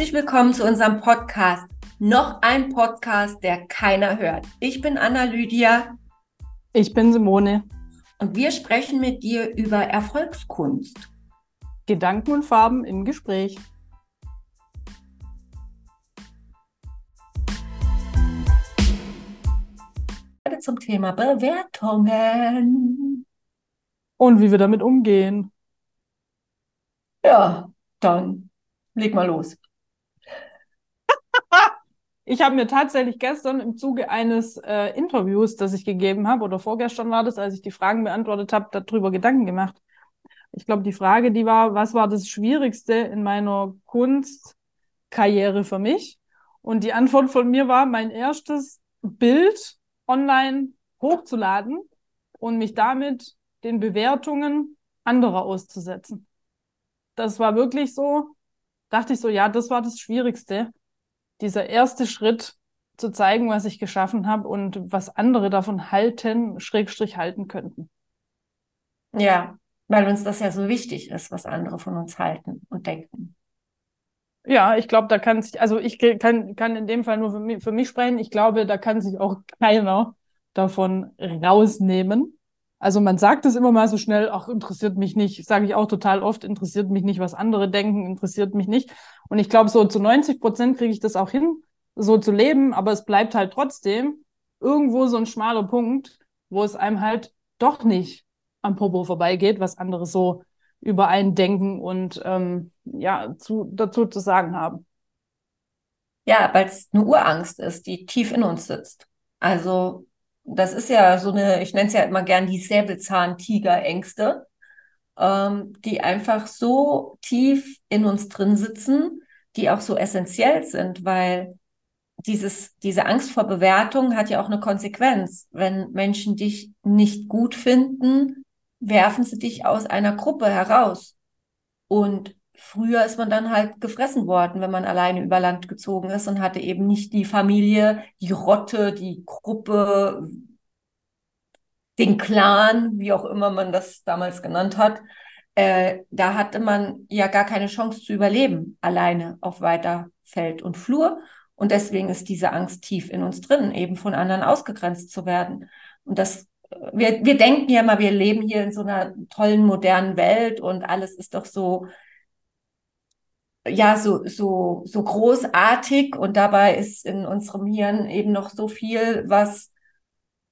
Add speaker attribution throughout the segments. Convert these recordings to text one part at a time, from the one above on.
Speaker 1: Herzlich willkommen zu unserem Podcast. Noch ein Podcast, der keiner hört. Ich bin Anna Lydia.
Speaker 2: Ich bin Simone.
Speaker 1: Und wir sprechen mit dir über Erfolgskunst.
Speaker 2: Gedanken und Farben im Gespräch.
Speaker 1: Zum Thema Bewertungen.
Speaker 2: Und wie wir damit umgehen.
Speaker 1: Ja, dann leg mal los.
Speaker 2: Ich habe mir tatsächlich gestern im Zuge eines äh, Interviews, das ich gegeben habe, oder vorgestern war das, als ich die Fragen beantwortet habe, darüber Gedanken gemacht. Ich glaube, die Frage, die war, was war das Schwierigste in meiner Kunstkarriere für mich? Und die Antwort von mir war, mein erstes Bild online hochzuladen und mich damit den Bewertungen anderer auszusetzen. Das war wirklich so, dachte ich so, ja, das war das Schwierigste. Dieser erste Schritt zu zeigen, was ich geschaffen habe und was andere davon halten, Schrägstrich halten könnten.
Speaker 1: Ja, weil uns das ja so wichtig ist, was andere von uns halten und denken.
Speaker 2: Ja, ich glaube, da kann sich, also ich kann, kann in dem Fall nur für mich, für mich sprechen. Ich glaube, da kann sich auch keiner davon rausnehmen. Also man sagt es immer mal so schnell, ach, interessiert mich nicht, sage ich auch total oft, interessiert mich nicht, was andere denken, interessiert mich nicht. Und ich glaube, so zu 90 Prozent kriege ich das auch hin, so zu leben, aber es bleibt halt trotzdem irgendwo so ein schmaler Punkt, wo es einem halt doch nicht am Popo vorbeigeht, was andere so über einen denken und ähm, ja, zu, dazu zu sagen haben.
Speaker 1: Ja, weil es eine Urangst ist, die tief in uns sitzt. Also das ist ja so eine, ich nenne es ja immer gern die Säbelzahntiger-Ängste, ähm, die einfach so tief in uns drin sitzen, die auch so essentiell sind, weil dieses, diese Angst vor Bewertung hat ja auch eine Konsequenz. Wenn Menschen dich nicht gut finden, werfen sie dich aus einer Gruppe heraus. Und früher ist man dann halt gefressen worden, wenn man alleine über Land gezogen ist und hatte eben nicht die Familie, die Rotte, die Gruppe, den Clan, wie auch immer man das damals genannt hat. Äh, da hatte man ja gar keine Chance zu überleben, alleine auf weiter Feld und Flur. Und deswegen ist diese Angst tief in uns drin, eben von anderen ausgegrenzt zu werden. Und das wir, wir denken ja mal, wir leben hier in so einer tollen modernen Welt und alles ist doch so ja, so, so, so großartig und dabei ist in unserem Hirn eben noch so viel, was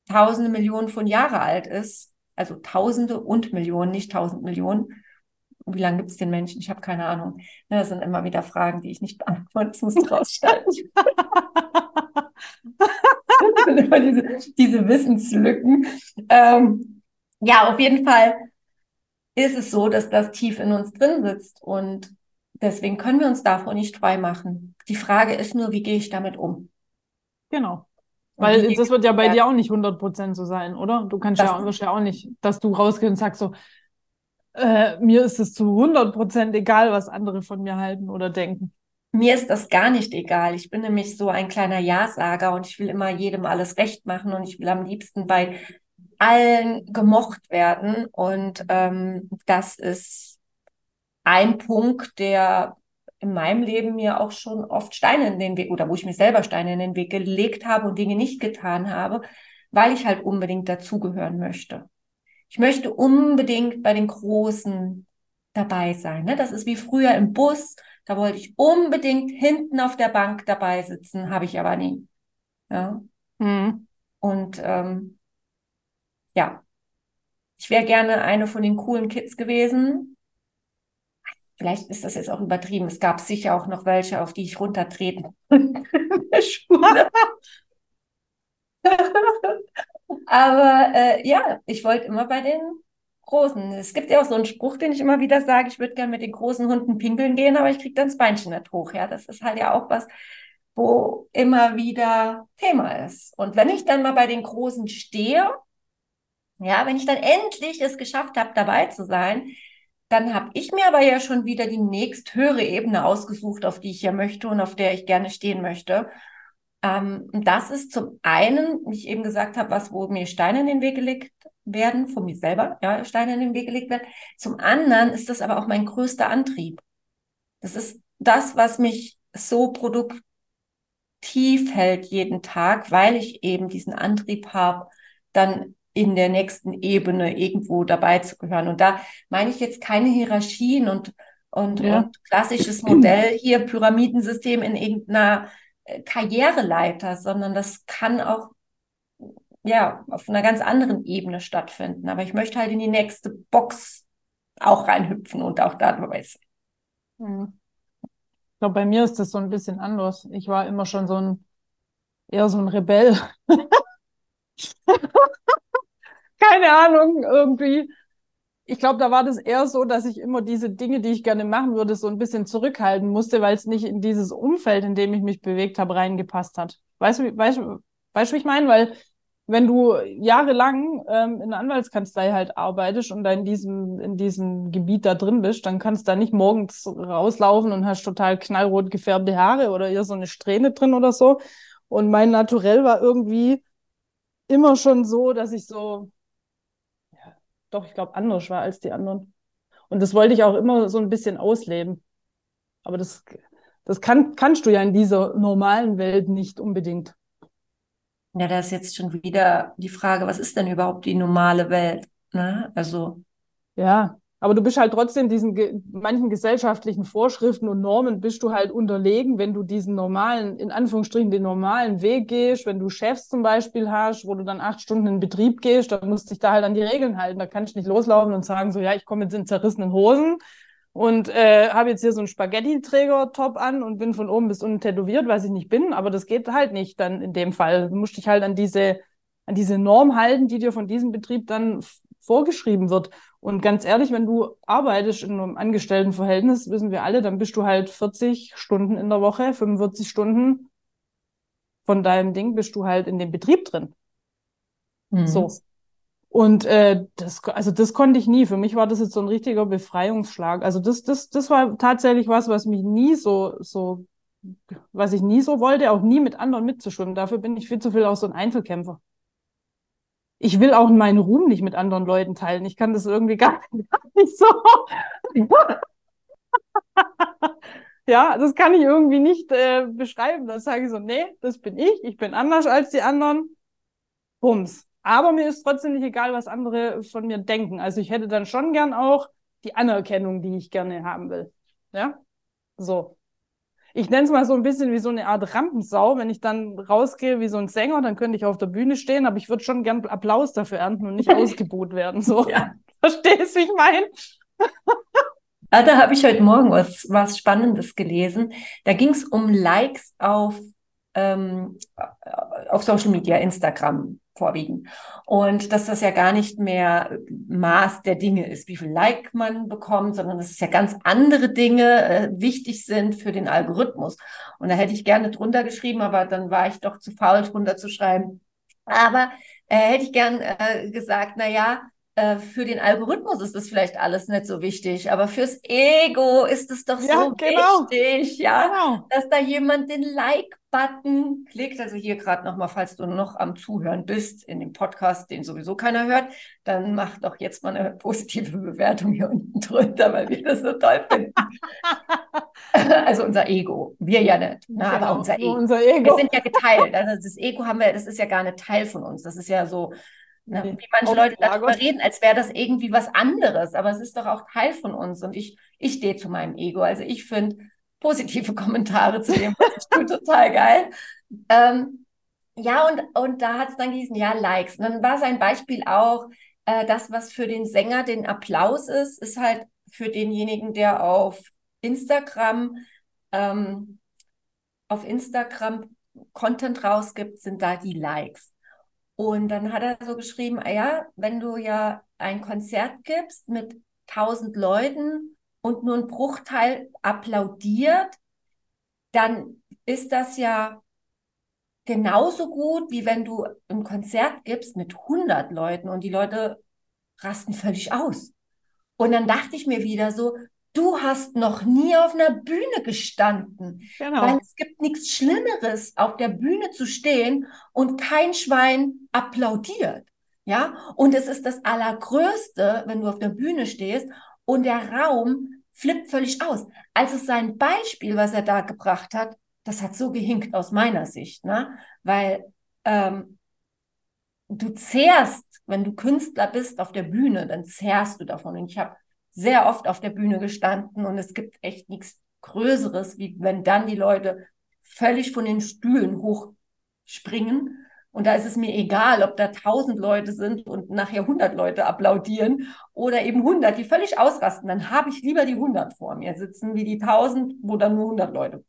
Speaker 1: tausende Millionen von Jahre alt ist. Also tausende und Millionen, nicht tausend Millionen. Wie lange gibt es den Menschen? Ich habe keine Ahnung. Ne, das sind immer wieder Fragen, die ich nicht beantworten. Du rausschneiden. das sind immer diese, diese Wissenslücken. Ähm, ja, auf jeden Fall ist es so, dass das tief in uns drin sitzt und Deswegen können wir uns davor nicht frei machen. Die Frage ist nur, wie gehe ich damit um?
Speaker 2: Genau. Weil das wird ja bei dir auch nicht 100% so sein, oder? Du kannst ja, ja auch nicht, dass du rausgehst und sagst so, äh, mir ist es zu 100% egal, was andere von mir halten oder denken.
Speaker 1: Mir ist das gar nicht egal. Ich bin nämlich so ein kleiner Ja-Sager und ich will immer jedem alles recht machen und ich will am liebsten bei allen gemocht werden. Und ähm, das ist ein Punkt, der in meinem Leben mir auch schon oft Steine in den Weg oder wo ich mir selber Steine in den Weg gelegt habe und Dinge nicht getan habe, weil ich halt unbedingt dazugehören möchte. Ich möchte unbedingt bei den Großen dabei sein. Ne? Das ist wie früher im Bus. Da wollte ich unbedingt hinten auf der Bank dabei sitzen, habe ich aber nie. Ja. Mhm. Und ähm, ja, ich wäre gerne eine von den coolen Kids gewesen, vielleicht ist das jetzt auch übertrieben. Es gab sicher auch noch welche, auf die ich runtertreten in der Schule. Aber äh, ja, ich wollte immer bei den Großen. Es gibt ja auch so einen Spruch, den ich immer wieder sage, ich würde gerne mit den großen Hunden pinkeln gehen, aber ich kriege dann das Beinchen nicht hoch. Ja, das ist halt ja auch was, wo immer wieder Thema ist. Und wenn ich dann mal bei den Großen stehe, ja, wenn ich dann endlich es geschafft habe, dabei zu sein, dann habe ich mir aber ja schon wieder die nächst höhere Ebene ausgesucht, auf die ich ja möchte und auf der ich gerne stehen möchte. Ähm, das ist zum einen, wie ich eben gesagt habe, was, wo mir Steine in den Weg gelegt werden, von mir selber, ja, Steine in den Weg gelegt werden. Zum anderen ist das aber auch mein größter Antrieb. Das ist das, was mich so produktiv hält jeden Tag, weil ich eben diesen Antrieb habe, dann in der nächsten Ebene irgendwo dabei zu gehören. Und da meine ich jetzt keine Hierarchien und, und, ja. und klassisches Modell hier, Pyramidensystem in irgendeiner äh, Karriereleiter, sondern das kann auch ja, auf einer ganz anderen Ebene stattfinden. Aber ich möchte halt in die nächste Box auch reinhüpfen und auch dabei sein.
Speaker 2: Hm. Ich glaube, bei mir ist das so ein bisschen anders. Ich war immer schon so ein, eher so ein Rebell. Keine Ahnung, irgendwie. Ich glaube, da war das eher so, dass ich immer diese Dinge, die ich gerne machen würde, so ein bisschen zurückhalten musste, weil es nicht in dieses Umfeld, in dem ich mich bewegt habe, reingepasst hat. Weißt du, weißt, weißt, wie ich meine? Weil wenn du jahrelang ähm, in der Anwaltskanzlei halt arbeitest und da in diesem, in diesem Gebiet da drin bist, dann kannst du da nicht morgens rauslaufen und hast total knallrot gefärbte Haare oder hier so eine Strähne drin oder so. Und mein Naturell war irgendwie immer schon so, dass ich so, doch, ich glaube, anders war als die anderen. Und das wollte ich auch immer so ein bisschen ausleben. Aber das, das kann, kannst du ja in dieser normalen Welt nicht unbedingt.
Speaker 1: Ja, da ist jetzt schon wieder die Frage, was ist denn überhaupt die normale Welt? Ne? Also.
Speaker 2: Ja, aber du bist halt trotzdem diesen ge manchen gesellschaftlichen Vorschriften und Normen bist du halt unterlegen, wenn du diesen normalen, in Anführungsstrichen, den normalen Weg gehst, wenn du Chefs zum Beispiel hast, wo du dann acht Stunden in Betrieb gehst, dann musst du dich da halt an die Regeln halten. Da kannst du nicht loslaufen und sagen, so, ja, ich komme jetzt in zerrissenen Hosen und äh, habe jetzt hier so einen Spaghetti-Träger-Top an und bin von oben bis unten tätowiert, was ich nicht bin, aber das geht halt nicht dann in dem Fall. Du musst dich halt an diese, an diese Norm halten, die dir von diesem Betrieb dann vorgeschrieben wird. Und ganz ehrlich, wenn du arbeitest in einem Angestelltenverhältnis, wissen wir alle, dann bist du halt 40 Stunden in der Woche, 45 Stunden von deinem Ding bist du halt in dem Betrieb drin. Mhm. So. Und äh, das, also das konnte ich nie. Für mich war das jetzt so ein richtiger Befreiungsschlag. Also das, das, das war tatsächlich was, was mich nie so, so, was ich nie so wollte, auch nie mit anderen mitzuschwimmen. Dafür bin ich viel zu viel auch so ein Einzelkämpfer. Ich will auch meinen Ruhm nicht mit anderen Leuten teilen. Ich kann das irgendwie gar, nicht so. ja, das kann ich irgendwie nicht äh, beschreiben. Da sage ich so, nee, das bin ich. Ich bin anders als die anderen. Bums. Aber mir ist trotzdem nicht egal, was andere von mir denken. Also ich hätte dann schon gern auch die Anerkennung, die ich gerne haben will. Ja, so. Ich nenne es mal so ein bisschen wie so eine Art Rampensau. Wenn ich dann rausgehe wie so ein Sänger, dann könnte ich auf der Bühne stehen, aber ich würde schon gern Applaus dafür ernten und nicht ausgebuht werden. So. Ja. Verstehst du, wie ich meine?
Speaker 1: Ah, da habe ich heute Morgen was, was Spannendes gelesen. Da ging es um Likes auf, ähm, auf Social Media, Instagram vorwiegend. Und dass das ja gar nicht mehr Maß der Dinge ist, wie viel Like man bekommt, sondern dass es ja ganz andere Dinge äh, wichtig sind für den Algorithmus. Und da hätte ich gerne drunter geschrieben, aber dann war ich doch zu faul, drunter zu schreiben. Aber äh, hätte ich gern äh, gesagt, na ja, für den Algorithmus ist das vielleicht alles nicht so wichtig, aber fürs Ego ist es doch ja, so genau. wichtig, ja, genau. dass da jemand den Like-Button klickt. Also hier gerade nochmal, falls du noch am Zuhören bist in dem Podcast, den sowieso keiner hört, dann mach doch jetzt mal eine positive Bewertung hier unten drunter, weil wir das so toll finden. also unser Ego, wir ja nicht, ne, genau, aber unser Ego. unser Ego. Wir sind ja geteilt. Also das Ego haben wir, das ist ja gar nicht Teil von uns. Das ist ja so Ne? Wie manche Leute darüber reden, als wäre das irgendwie was anderes, aber es ist doch auch Teil von uns und ich, ich stehe zu meinem Ego. Also ich finde positive Kommentare zu dem, was ich tue, total geil. Ähm, ja, und, und da hat es dann gehießen, ja, Likes. Und dann war sein Beispiel auch, äh, das, was für den Sänger den Applaus ist, ist halt für denjenigen, der auf Instagram, ähm, auf Instagram Content rausgibt, sind da die Likes. Und dann hat er so geschrieben, ah ja, wenn du ja ein Konzert gibst mit tausend Leuten und nur ein Bruchteil applaudiert, dann ist das ja genauso gut, wie wenn du ein Konzert gibst mit 100 Leuten und die Leute rasten völlig aus. Und dann dachte ich mir wieder so, du hast noch nie auf einer Bühne gestanden. Genau. Weil es gibt nichts Schlimmeres, auf der Bühne zu stehen und kein Schwein applaudiert. Ja, und es ist das Allergrößte, wenn du auf der Bühne stehst und der Raum flippt völlig aus. Also sein Beispiel, was er da gebracht hat, das hat so gehinkt aus meiner Sicht, ne? Weil ähm, du zehrst, wenn du Künstler bist auf der Bühne, dann zehrst du davon. Und ich habe sehr oft auf der Bühne gestanden und es gibt echt nichts Größeres, wie wenn dann die Leute völlig von den Stühlen hochspringen. Und da ist es mir egal, ob da tausend Leute sind und nachher hundert Leute applaudieren oder eben hundert, die völlig ausrasten. Dann habe ich lieber die hundert vor mir sitzen, wie die tausend, wo dann nur hundert Leute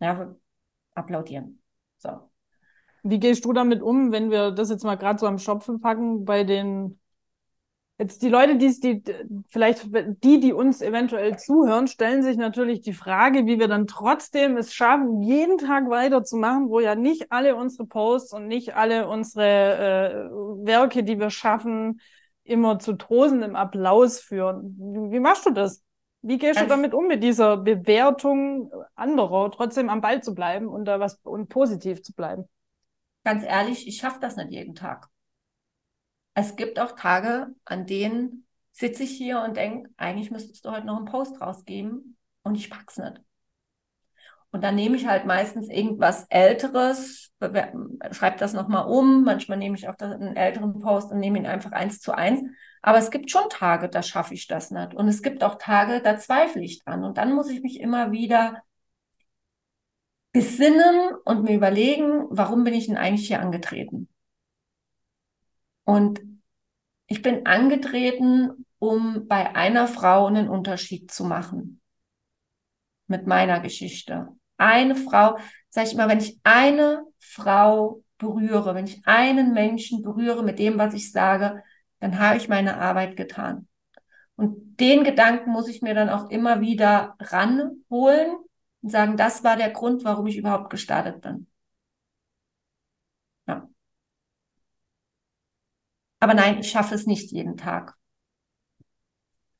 Speaker 1: ja, applaudieren. So.
Speaker 2: Wie gehst du damit um, wenn wir das jetzt mal gerade so am Schopfen packen, bei den jetzt die Leute, die, die vielleicht die, die uns eventuell zuhören, stellen sich natürlich die Frage, wie wir dann trotzdem es schaffen, jeden Tag weiterzumachen, wo ja nicht alle unsere Posts und nicht alle unsere äh, Werke, die wir schaffen, immer zu tosendem Applaus führen. Wie, wie machst du das? Wie gehst du damit um mit dieser Bewertung anderer, trotzdem am Ball zu bleiben und da was und positiv zu bleiben?
Speaker 1: ganz ehrlich, ich schaffe das nicht jeden Tag. Es gibt auch Tage, an denen sitze ich hier und denke, eigentlich müsstest du heute noch einen Post rausgeben und ich pack's nicht. Und dann nehme ich halt meistens irgendwas Älteres, schreibe das nochmal um. Manchmal nehme ich auch einen älteren Post und nehme ihn einfach eins zu eins. Aber es gibt schon Tage, da schaffe ich das nicht. Und es gibt auch Tage, da zweifle ich dran. Und dann muss ich mich immer wieder besinnen und mir überlegen, warum bin ich denn eigentlich hier angetreten? Und ich bin angetreten, um bei einer Frau einen Unterschied zu machen. Mit meiner Geschichte. Eine Frau, sage ich immer, wenn ich eine Frau berühre, wenn ich einen Menschen berühre mit dem, was ich sage, dann habe ich meine Arbeit getan. Und den Gedanken muss ich mir dann auch immer wieder ranholen und sagen, das war der Grund, warum ich überhaupt gestartet bin. Ja. Aber nein, ich schaffe es nicht jeden Tag.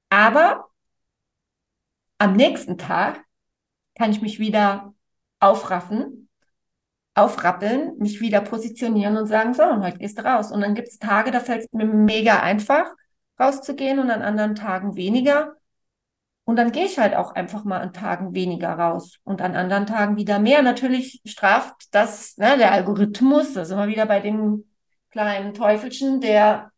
Speaker 1: Aber am nächsten Tag kann ich mich wieder aufraffen, aufrappeln, mich wieder positionieren und sagen, so, und heute gehst du raus. Und dann gibt es Tage, da fällt es mir mega einfach, rauszugehen und an anderen Tagen weniger. Und dann gehe ich halt auch einfach mal an Tagen weniger raus und an anderen Tagen wieder mehr. Natürlich straft das ne, der Algorithmus, da sind wir wieder bei dem kleinen Teufelchen, der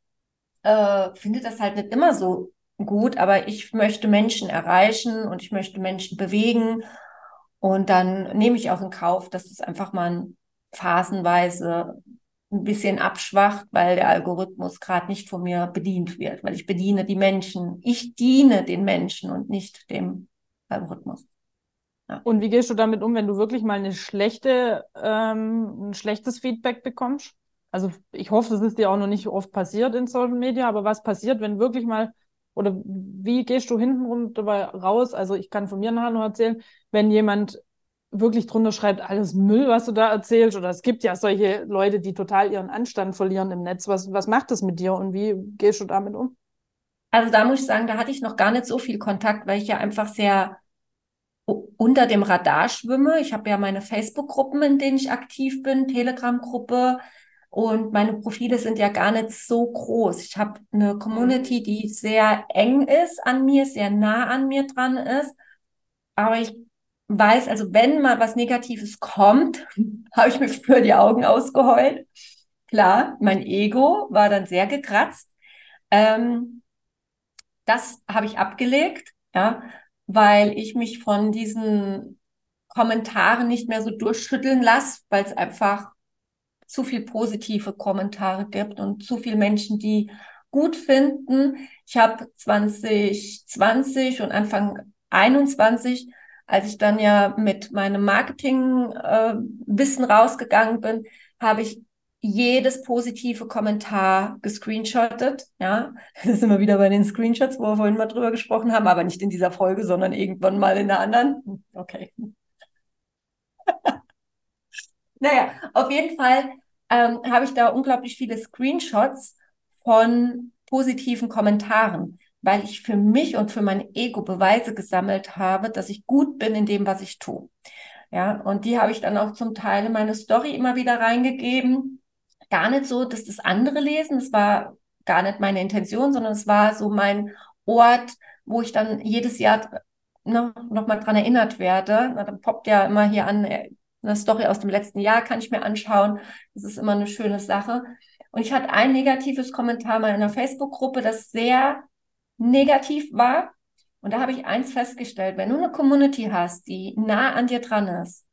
Speaker 1: äh, findet das halt nicht immer so gut, aber ich möchte Menschen erreichen und ich möchte Menschen bewegen. Und dann nehme ich auch in Kauf, dass das einfach mal phasenweise ein bisschen abschwacht, weil der Algorithmus gerade nicht von mir bedient wird, weil ich bediene die Menschen. Ich diene den Menschen und nicht dem Algorithmus.
Speaker 2: Ja. Und wie gehst du damit um, wenn du wirklich mal eine schlechte, ähm, ein schlechtes Feedback bekommst? Also ich hoffe, das ist dir auch noch nicht oft passiert in Social Media, aber was passiert, wenn wirklich mal, oder wie gehst du hintenrum dabei raus? Also ich kann von mir nachher noch erzählen, wenn jemand wirklich drunter schreibt, alles Müll, was du da erzählst. Oder es gibt ja solche Leute, die total ihren Anstand verlieren im Netz. Was, was macht das mit dir und wie gehst du damit um?
Speaker 1: Also da muss ich sagen, da hatte ich noch gar nicht so viel Kontakt, weil ich ja einfach sehr unter dem Radar schwimme. Ich habe ja meine Facebook-Gruppen, in denen ich aktiv bin, Telegram-Gruppe und meine Profile sind ja gar nicht so groß. Ich habe eine Community, die sehr eng ist an mir, sehr nah an mir dran ist. Aber ich weiß, also wenn mal was Negatives kommt, habe ich mir für die Augen ausgeheult. Klar, mein Ego war dann sehr gekratzt. Ähm, das habe ich abgelegt, ja, weil ich mich von diesen Kommentaren nicht mehr so durchschütteln lasse, weil es einfach zu viel positive Kommentare gibt und zu viele Menschen, die gut finden. Ich habe 2020 und Anfang 21 als ich dann ja mit meinem Marketing-Wissen äh, rausgegangen bin, habe ich jedes positive Kommentar gescreenshottet. Ja, da sind wir wieder bei den Screenshots, wo wir vorhin mal drüber gesprochen haben, aber nicht in dieser Folge, sondern irgendwann mal in der anderen. Okay. naja, auf jeden Fall ähm, habe ich da unglaublich viele Screenshots von positiven Kommentaren weil ich für mich und für mein Ego Beweise gesammelt habe, dass ich gut bin in dem, was ich tue. Ja, und die habe ich dann auch zum Teil in meine Story immer wieder reingegeben. Gar nicht so, dass das andere lesen. Es war gar nicht meine Intention, sondern es war so mein Ort, wo ich dann jedes Jahr ne, nochmal dran erinnert werde. Na, dann poppt ja immer hier an, äh, eine Story aus dem letzten Jahr kann ich mir anschauen. Das ist immer eine schöne Sache. Und ich hatte ein negatives Kommentar mal in einer Facebook-Gruppe, das sehr negativ war. Und da habe ich eins festgestellt, wenn du eine Community hast, die nah an dir dran ist,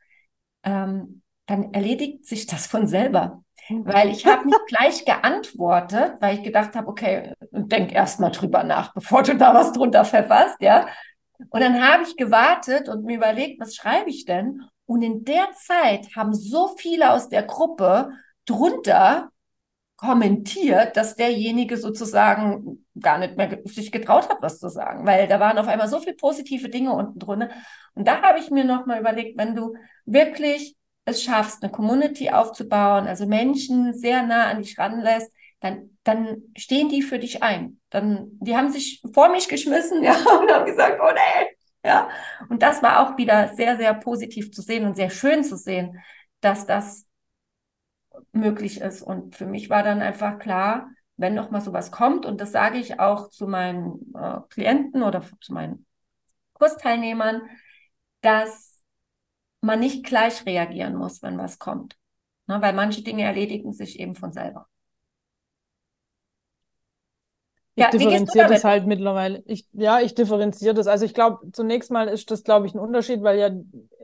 Speaker 1: ähm, dann erledigt sich das von selber. Weil ich habe nicht gleich geantwortet, weil ich gedacht habe, okay, denk erst mal drüber nach, bevor du da was drunter verfasst, ja. Und dann habe ich gewartet und mir überlegt, was schreibe ich denn? Und in der Zeit haben so viele aus der Gruppe drunter kommentiert, dass derjenige sozusagen gar nicht mehr sich getraut hat, was zu sagen, weil da waren auf einmal so viele positive Dinge unten drin. Und da habe ich mir nochmal überlegt, wenn du wirklich es schaffst, eine Community aufzubauen, also Menschen sehr nah an dich ranlässt, dann, dann stehen die für dich ein. Dann, die haben sich vor mich geschmissen, ja, und haben gesagt, oh nee, ja. Und das war auch wieder sehr, sehr positiv zu sehen und sehr schön zu sehen, dass das möglich ist. Und für mich war dann einfach klar, wenn noch mal sowas kommt, und das sage ich auch zu meinen äh, Klienten oder zu meinen Kursteilnehmern, dass man nicht gleich reagieren muss, wenn was kommt. Ne, weil manche Dinge erledigen sich eben von selber.
Speaker 2: Ich ja, differenziere das halt mittlerweile. Ich, ja, ich differenziere das. Also ich glaube, zunächst mal ist das, glaube ich, ein Unterschied, weil ja,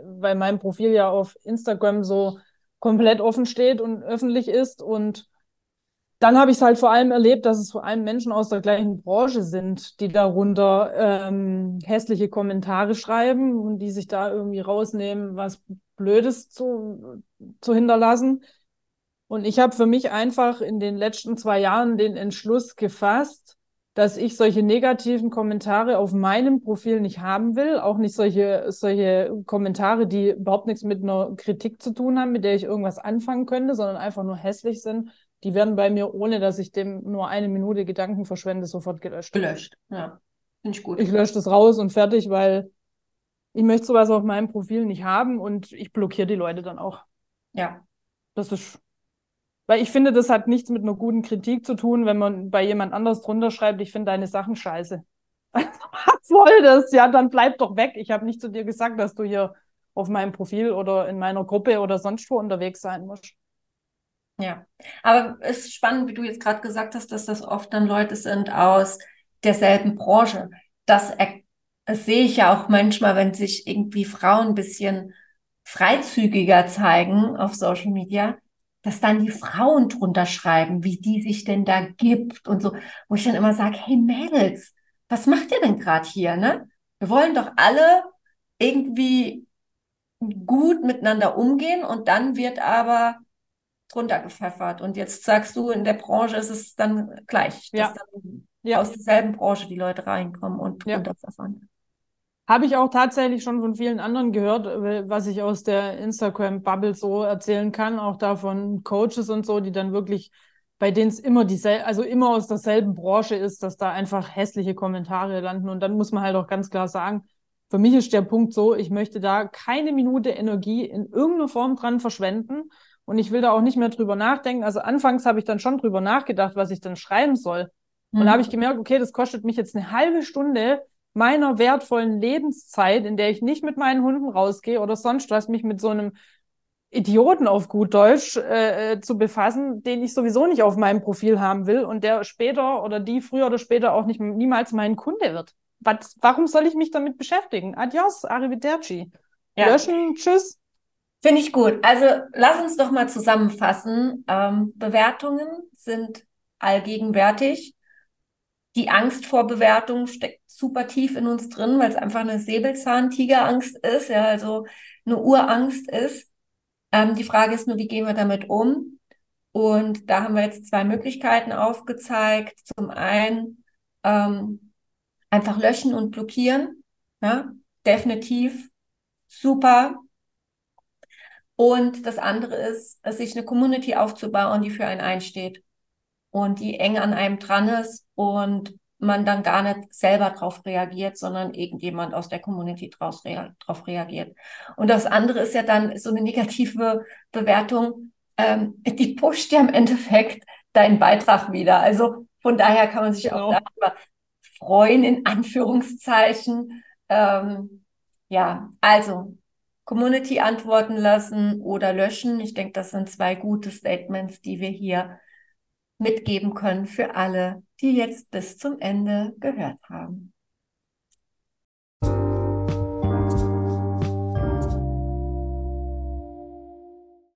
Speaker 2: weil mein Profil ja auf Instagram so komplett offen steht und öffentlich ist. Und dann habe ich es halt vor allem erlebt, dass es vor allem Menschen aus der gleichen Branche sind, die darunter ähm, hässliche Kommentare schreiben und die sich da irgendwie rausnehmen, was Blödes zu, zu hinterlassen. Und ich habe für mich einfach in den letzten zwei Jahren den Entschluss gefasst, dass ich solche negativen Kommentare auf meinem Profil nicht haben will, auch nicht solche, solche Kommentare, die überhaupt nichts mit einer Kritik zu tun haben, mit der ich irgendwas anfangen könnte, sondern einfach nur hässlich sind. Die werden bei mir, ohne dass ich dem nur eine Minute Gedanken verschwende, sofort gelöscht.
Speaker 1: Gelöscht, ja. Finde ich gut.
Speaker 2: Ich lösche das raus und fertig, weil ich möchte sowas auf meinem Profil nicht haben und ich blockiere die Leute dann auch.
Speaker 1: Ja.
Speaker 2: Das ist weil ich finde, das hat nichts mit einer guten Kritik zu tun, wenn man bei jemand anders drunter schreibt, ich finde deine Sachen scheiße. Was soll das? Ja, dann bleib doch weg. Ich habe nicht zu dir gesagt, dass du hier auf meinem Profil oder in meiner Gruppe oder sonst wo unterwegs sein musst.
Speaker 1: Ja, aber es ist spannend, wie du jetzt gerade gesagt hast, dass das oft dann Leute sind aus derselben Branche. Das, das sehe ich ja auch manchmal, wenn sich irgendwie Frauen ein bisschen freizügiger zeigen auf Social Media, dass dann die Frauen drunter schreiben, wie die sich denn da gibt und so, wo ich dann immer sage, hey Mädels, was macht ihr denn gerade hier, ne? Wir wollen doch alle irgendwie gut miteinander umgehen und dann wird aber drunter gepfeffert. Und jetzt sagst du, in der Branche ist es dann gleich,
Speaker 2: ja.
Speaker 1: dass dann ja. aus derselben Branche die Leute reinkommen und drunter ja. pfeffern.
Speaker 2: Habe ich auch tatsächlich schon von vielen anderen gehört, äh, was ich aus der Instagram-Bubble so erzählen kann, auch da von Coaches und so, die dann wirklich, bei denen es immer dieselbe, also immer aus derselben Branche ist, dass da einfach hässliche Kommentare landen. Und dann muss man halt auch ganz klar sagen, für mich ist der Punkt so, ich möchte da keine Minute Energie in irgendeiner Form dran verschwenden. Und ich will da auch nicht mehr drüber nachdenken. Also anfangs habe ich dann schon drüber nachgedacht, was ich dann schreiben soll. Und mhm. da habe ich gemerkt, okay, das kostet mich jetzt eine halbe Stunde, meiner wertvollen Lebenszeit, in der ich nicht mit meinen Hunden rausgehe oder sonst was, mich mit so einem Idioten auf gut Deutsch äh, äh, zu befassen, den ich sowieso nicht auf meinem Profil haben will und der später oder die früher oder später auch nicht niemals mein Kunde wird. Was, warum soll ich mich damit beschäftigen? Adios, arrivederci. Ja. Löschen, tschüss.
Speaker 1: Finde ich gut. Also lass uns doch mal zusammenfassen. Ähm, Bewertungen sind allgegenwärtig. Die Angst vor Bewertungen steckt super tief in uns drin, weil es einfach eine Säbelzahntigerangst ist, ja, also eine Urangst ist. Ähm, die Frage ist nur, wie gehen wir damit um? Und da haben wir jetzt zwei Möglichkeiten aufgezeigt. Zum einen ähm, einfach löschen und blockieren. Ja, definitiv super. Und das andere ist, sich eine Community aufzubauen, die für einen einsteht und die eng an einem dran ist und man dann gar nicht selber drauf reagiert, sondern irgendjemand aus der Community draus rea drauf reagiert. Und das andere ist ja dann so eine negative Bewertung, ähm, die pusht ja im Endeffekt deinen Beitrag wieder. Also von daher kann man sich genau. auch darüber freuen, in Anführungszeichen. Ähm, ja, also Community antworten lassen oder löschen. Ich denke, das sind zwei gute Statements, die wir hier mitgeben können für alle, die jetzt bis zum Ende gehört haben.